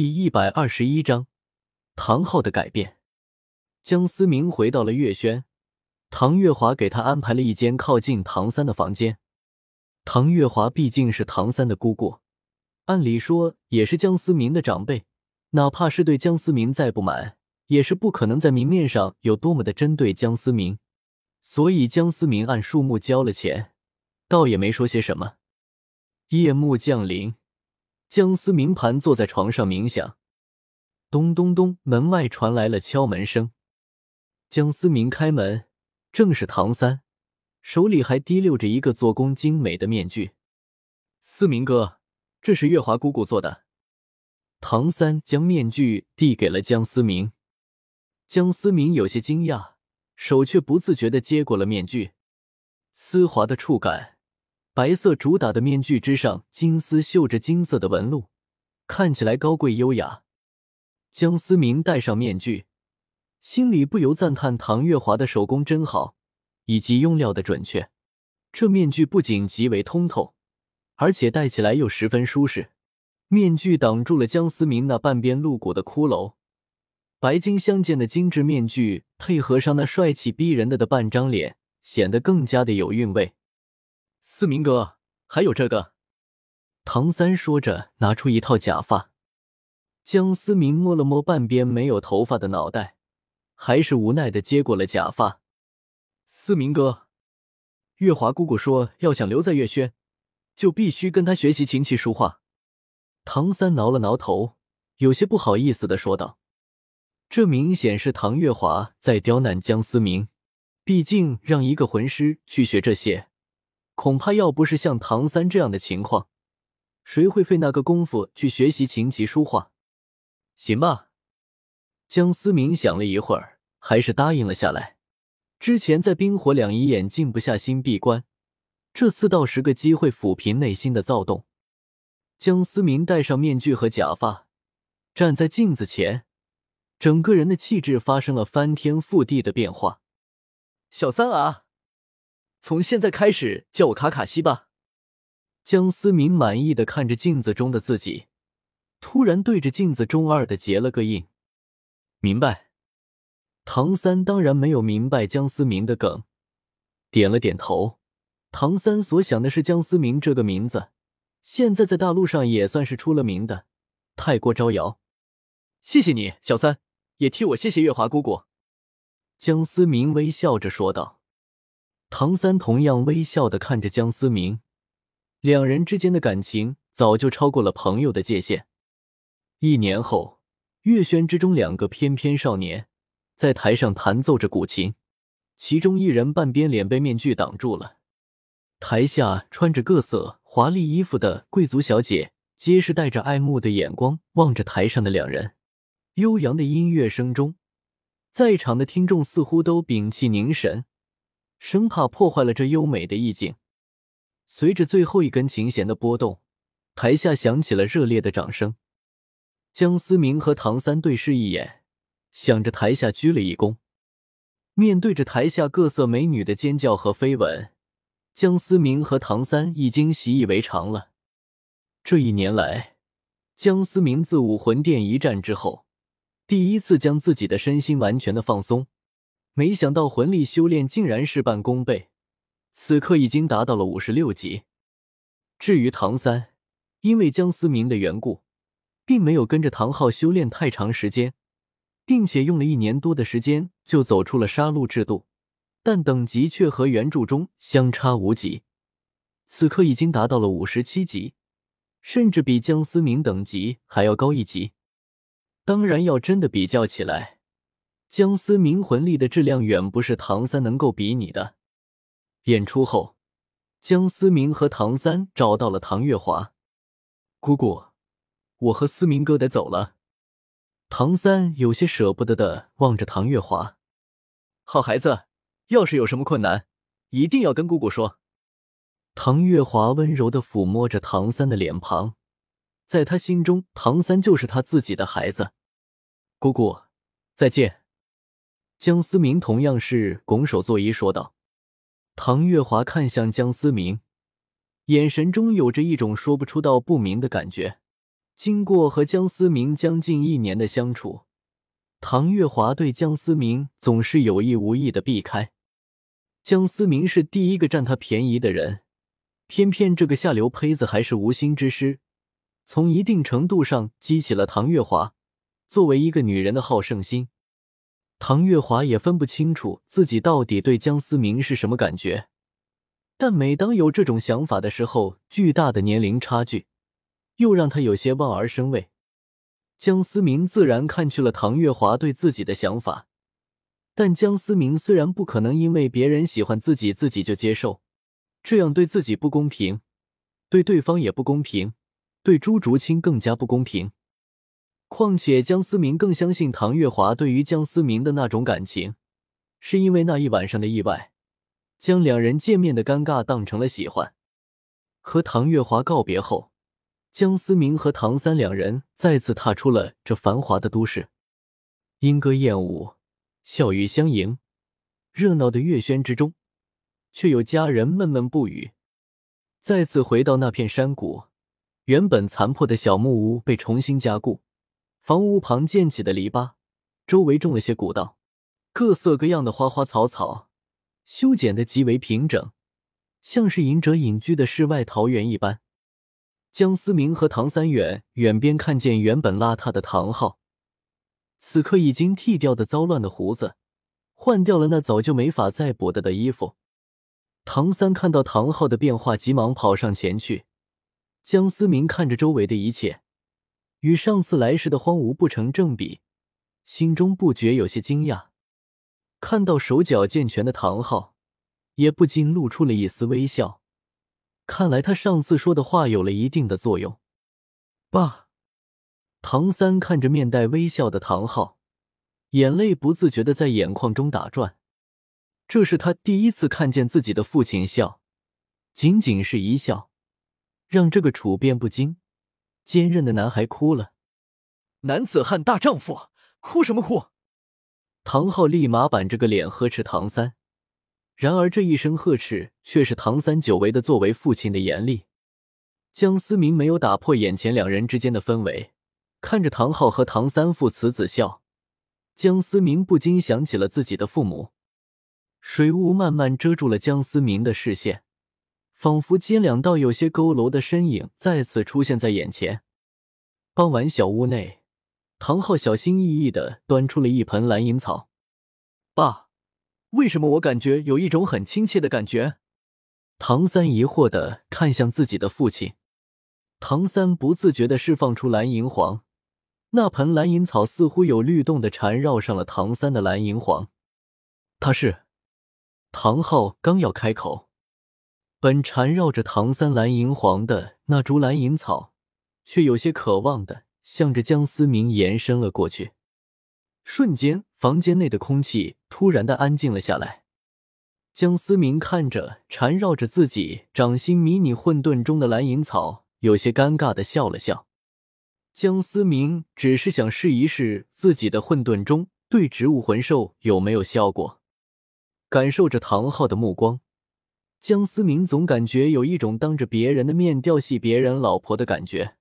第一百二十一章，唐昊的改变。江思明回到了月轩，唐月华给他安排了一间靠近唐三的房间。唐月华毕竟是唐三的姑姑，按理说也是江思明的长辈，哪怕是对江思明再不满，也是不可能在明面上有多么的针对江思明。所以江思明按数目交了钱，倒也没说些什么。夜幕降临。江思明盘坐在床上冥想，咚咚咚，门外传来了敲门声。江思明开门，正是唐三，手里还提溜着一个做工精美的面具。思明哥，这是月华姑姑做的。唐三将面具递给了江思明，江思明有些惊讶，手却不自觉的接过了面具，丝滑的触感。白色主打的面具之上，金丝绣着金色的纹路，看起来高贵优雅。江思明戴上面具，心里不由赞叹唐月华的手工真好，以及用料的准确。这面具不仅极为通透，而且戴起来又十分舒适。面具挡住了江思明那半边露骨的骷髅，白金相间的精致面具配合上那帅气逼人的的半张脸，显得更加的有韵味。思明哥，还有这个。唐三说着，拿出一套假发。江思明摸了摸半边没有头发的脑袋，还是无奈的接过了假发。思明哥，月华姑姑说，要想留在月轩，就必须跟他学习琴棋书画。唐三挠了挠头，有些不好意思的说道：“这明显是唐月华在刁难江思明，毕竟让一个魂师去学这些。”恐怕要不是像唐三这样的情况，谁会费那个功夫去学习琴棋书画？行吧。江思明想了一会儿，还是答应了下来。之前在冰火两仪眼静不下心闭关，这次倒是个机会抚平内心的躁动。江思明戴上面具和假发，站在镜子前，整个人的气质发生了翻天覆地的变化。小三啊！从现在开始叫我卡卡西吧。江思明满意的看着镜子中的自己，突然对着镜子中二的结了个印。明白。唐三当然没有明白江思明的梗，点了点头。唐三所想的是江思明这个名字，现在在大陆上也算是出了名的，太过招摇。谢谢你，小三，也替我谢谢月华姑姑。江思明微笑着说道。唐三同样微笑的看着江思明，两人之间的感情早就超过了朋友的界限。一年后，月轩之中，两个翩翩少年在台上弹奏着古琴，其中一人半边脸被面具挡住了。台下穿着各色华丽衣服的贵族小姐，皆是带着爱慕的眼光望着台上的两人。悠扬的音乐声中，在场的听众似乎都屏气凝神。生怕破坏了这优美的意境。随着最后一根琴弦的拨动，台下响起了热烈的掌声。江思明和唐三对视一眼，向着台下鞠了一躬。面对着台下各色美女的尖叫和飞吻，江思明和唐三已经习以为常了。这一年来，江思明自武魂殿一战之后，第一次将自己的身心完全的放松。没想到魂力修炼竟然事半功倍，此刻已经达到了五十六级。至于唐三，因为江思明的缘故，并没有跟着唐昊修炼太长时间，并且用了一年多的时间就走出了杀戮制度，但等级却和原著中相差无几，此刻已经达到了五十七级，甚至比江思明等级还要高一级。当然，要真的比较起来。江思明魂力的质量远不是唐三能够比拟的。演出后，江思明和唐三找到了唐月华姑姑，我和思明哥得走了。唐三有些舍不得的望着唐月华，好孩子，要是有什么困难，一定要跟姑姑说。唐月华温柔的抚摸着唐三的脸庞，在他心中，唐三就是他自己的孩子。姑姑，再见。江思明同样是拱手作揖，说道：“唐月华看向江思明，眼神中有着一种说不出道不明的感觉。经过和江思明将近一年的相处，唐月华对江思明总是有意无意的避开。江思明是第一个占他便宜的人，偏偏这个下流胚子还是无心之失，从一定程度上激起了唐月华作为一个女人的好胜心。唐月华也分不清楚自己到底对江思明是什么感觉，但每当有这种想法的时候，巨大的年龄差距又让他有些望而生畏。江思明自然看去了唐月华对自己的想法，但江思明虽然不可能因为别人喜欢自己自己就接受，这样对自己不公平，对对方也不公平，对朱竹清更加不公平。况且江思明更相信唐月华对于江思明的那种感情，是因为那一晚上的意外，将两人见面的尴尬当成了喜欢。和唐月华告别后，江思明和唐三两人再次踏出了这繁华的都市，莺歌燕舞，笑语相迎，热闹的月轩之中，却有家人闷闷不语。再次回到那片山谷，原本残破的小木屋被重新加固。房屋旁建起的篱笆，周围种了些古道，各色各样的花花草草，修剪的极为平整，像是隐者隐居的世外桃源一般。江思明和唐三远远边看见原本邋遢的唐昊，此刻已经剃掉的糟乱的胡子，换掉了那早就没法再补的的衣服。唐三看到唐昊的变化，急忙跑上前去。江思明看着周围的一切。与上次来时的荒芜不成正比，心中不觉有些惊讶。看到手脚健全的唐昊，也不禁露出了一丝微笑。看来他上次说的话有了一定的作用。爸，唐三看着面带微笑的唐昊，眼泪不自觉的在眼眶中打转。这是他第一次看见自己的父亲笑，仅仅是一笑，让这个处变不惊。坚韧的男孩哭了，男子汉大丈夫，哭什么哭？唐昊立马板着个脸呵斥唐三，然而这一声呵斥却是唐三久违的作为父亲的严厉。江思明没有打破眼前两人之间的氛围，看着唐昊和唐三父慈子孝，江思明不禁想起了自己的父母。水雾慢慢遮住了江思明的视线。仿佛间两道有些佝偻的身影再次出现在眼前。傍晚，小屋内，唐昊小心翼翼的端出了一盆蓝银草。爸，为什么我感觉有一种很亲切的感觉？唐三疑惑的看向自己的父亲。唐三不自觉的释放出蓝银黄，那盆蓝银草似乎有律动的缠绕上了唐三的蓝银黄。他是唐昊刚要开口。本缠绕着唐三蓝银黄的那株蓝银草，却有些渴望的向着江思明延伸了过去。瞬间，房间内的空气突然的安静了下来。江思明看着缠绕着自己掌心迷你混沌中的蓝银草，有些尴尬的笑了笑。江思明只是想试一试自己的混沌中对植物魂兽有没有效果，感受着唐昊的目光。江思明总感觉有一种当着别人的面调戏别人老婆的感觉。